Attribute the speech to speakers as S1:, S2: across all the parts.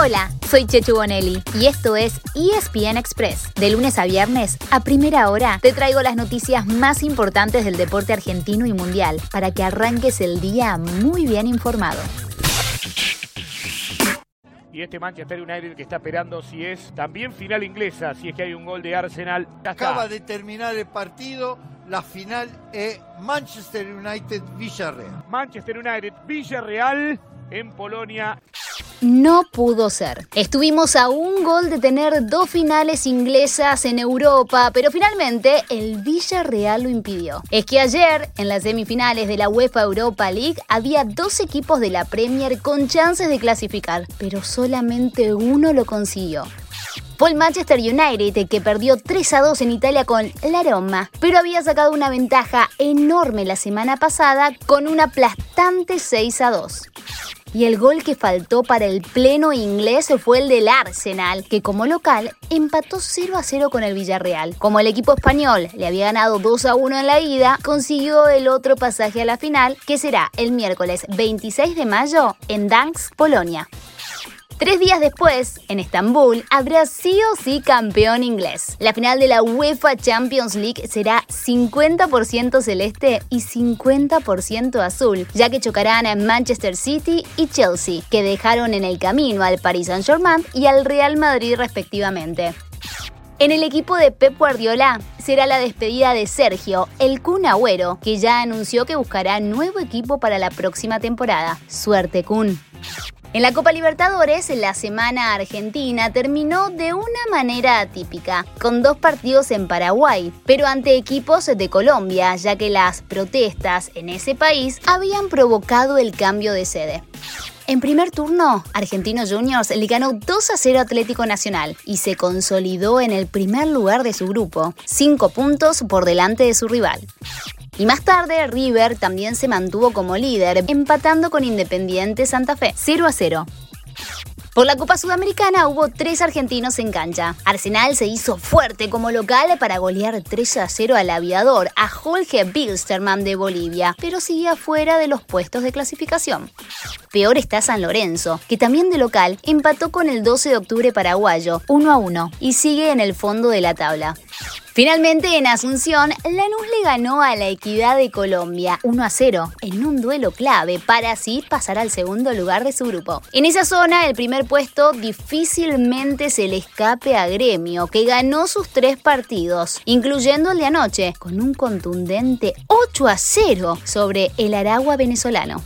S1: Hola, soy Chechu Bonelli y esto es ESPN Express. De lunes a viernes, a primera hora, te traigo las noticias más importantes del deporte argentino y mundial para que arranques el día muy bien informado.
S2: Y este Manchester United que está esperando si es también final inglesa, si es que hay un gol de Arsenal. Ya está.
S3: Acaba de terminar el partido, la final es Manchester United Villarreal.
S2: Manchester United Villarreal en Polonia.
S1: No pudo ser. Estuvimos a un gol de tener dos finales inglesas en Europa, pero finalmente el Villarreal lo impidió. Es que ayer, en las semifinales de la UEFA Europa League, había dos equipos de la Premier con chances de clasificar, pero solamente uno lo consiguió. Fue el Manchester United que perdió 3 a 2 en Italia con la Roma, pero había sacado una ventaja enorme la semana pasada con un aplastante 6 a 2. Y el gol que faltó para el pleno inglés fue el del Arsenal, que como local empató 0 a 0 con el Villarreal. Como el equipo español le había ganado 2 a 1 en la ida, consiguió el otro pasaje a la final, que será el miércoles 26 de mayo en Dansk, Polonia. Tres días después, en Estambul, habrá sí o sí campeón inglés. La final de la UEFA Champions League será 50% celeste y 50% azul, ya que chocarán en Manchester City y Chelsea, que dejaron en el camino al Paris Saint-Germain y al Real Madrid respectivamente. En el equipo de Pep Guardiola será la despedida de Sergio, el Kun Agüero, que ya anunció que buscará nuevo equipo para la próxima temporada. Suerte, Kun. En la Copa Libertadores, la semana argentina terminó de una manera atípica, con dos partidos en Paraguay, pero ante equipos de Colombia, ya que las protestas en ese país habían provocado el cambio de sede. En primer turno, Argentinos Juniors le ganó 2 a 0 Atlético Nacional y se consolidó en el primer lugar de su grupo, 5 puntos por delante de su rival. Y más tarde, River también se mantuvo como líder, empatando con Independiente Santa Fe, 0 a 0. Por la Copa Sudamericana hubo tres argentinos en cancha. Arsenal se hizo fuerte como local para golear 3 a 0 al aviador, a Jorge Bilsterman de Bolivia, pero sigue fuera de los puestos de clasificación. Peor está San Lorenzo, que también de local empató con el 12 de octubre paraguayo, 1 a 1, y sigue en el fondo de la tabla. Finalmente, en Asunción, Lanús le ganó a la Equidad de Colombia 1 a 0 en un duelo clave para así pasar al segundo lugar de su grupo. En esa zona, el primer puesto difícilmente se le escape a Gremio, que ganó sus tres partidos, incluyendo el de anoche, con un contundente 8 a 0 sobre el Aragua venezolano.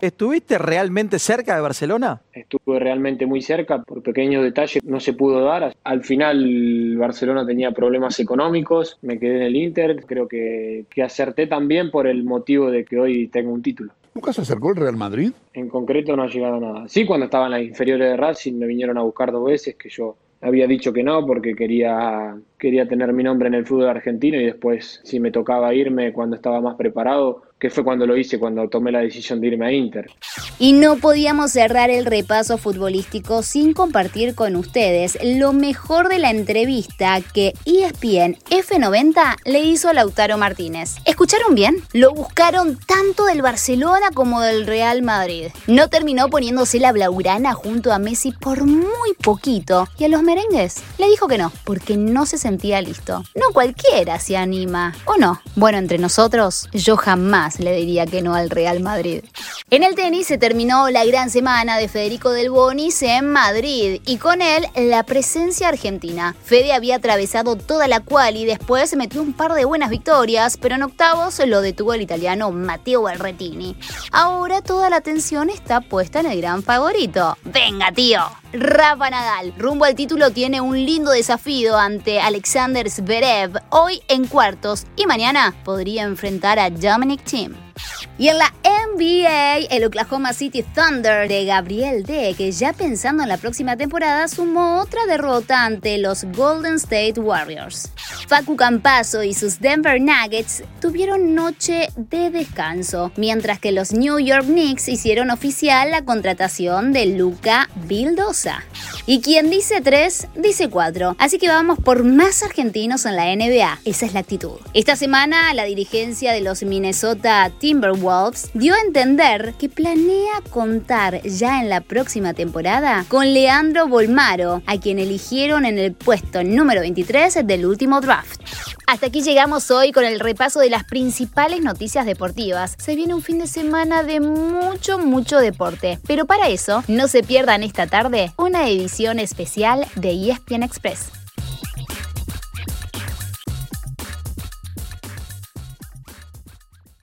S4: ¿Estuviste realmente cerca de Barcelona?
S5: Estuve realmente muy cerca, por pequeños detalles no se pudo dar. Al final Barcelona tenía problemas económicos, me quedé en el Inter, creo que, que acerté también por el motivo de que hoy tengo un título.
S6: ¿Nunca se acercó el Real Madrid?
S5: En concreto no ha llegado a nada. Sí, cuando estaba en las inferiores de Racing me vinieron a buscar dos veces, que yo había dicho que no porque quería, quería tener mi nombre en el fútbol argentino y después si me tocaba irme cuando estaba más preparado, que fue cuando lo hice, cuando tomé la decisión de irme a Inter.
S1: Y no podíamos cerrar el repaso futbolístico sin compartir con ustedes lo mejor de la entrevista que ESPN F90 le hizo a Lautaro Martínez. ¿Escucharon bien? Lo buscaron tanto del Barcelona como del Real Madrid. No terminó poniéndose la blaugrana junto a Messi por muy poquito y a los merengues le dijo que no, porque no se sentía listo. No cualquiera se anima, ¿o no? Bueno, entre nosotros, yo jamás le diría que no al Real Madrid. En el tenis se terminó la gran semana de Federico Del Bonis en Madrid y con él la presencia argentina. Fede había atravesado toda la cual y después metió un par de buenas victorias, pero en octavos lo detuvo el italiano Matteo Berretini. Ahora toda la atención está puesta en el gran favorito. ¡Venga, tío! Rafa Nadal, rumbo al título, tiene un lindo desafío ante Alexander Zverev hoy en cuartos y mañana podría enfrentar a Dominic Thiem. Y en la NBA, el Oklahoma City Thunder de Gabriel D, que ya pensando en la próxima temporada, sumó otra derrota ante los Golden State Warriors. Facu Campazo y sus Denver Nuggets tuvieron noche de descanso, mientras que los New York Knicks hicieron oficial la contratación de Luca Vildosa. Y quien dice 3, dice 4. Así que vamos por más argentinos en la NBA. Esa es la actitud. Esta semana, la dirigencia de los Minnesota Timberwolves dio a entender que planea contar ya en la próxima temporada con Leandro Bolmaro, a quien eligieron en el puesto número 23 del último draft. Hasta aquí llegamos hoy con el repaso de las principales noticias deportivas. Se viene un fin de semana de mucho, mucho deporte. Pero para eso, no se pierdan esta tarde una edición especial de ESPN Express.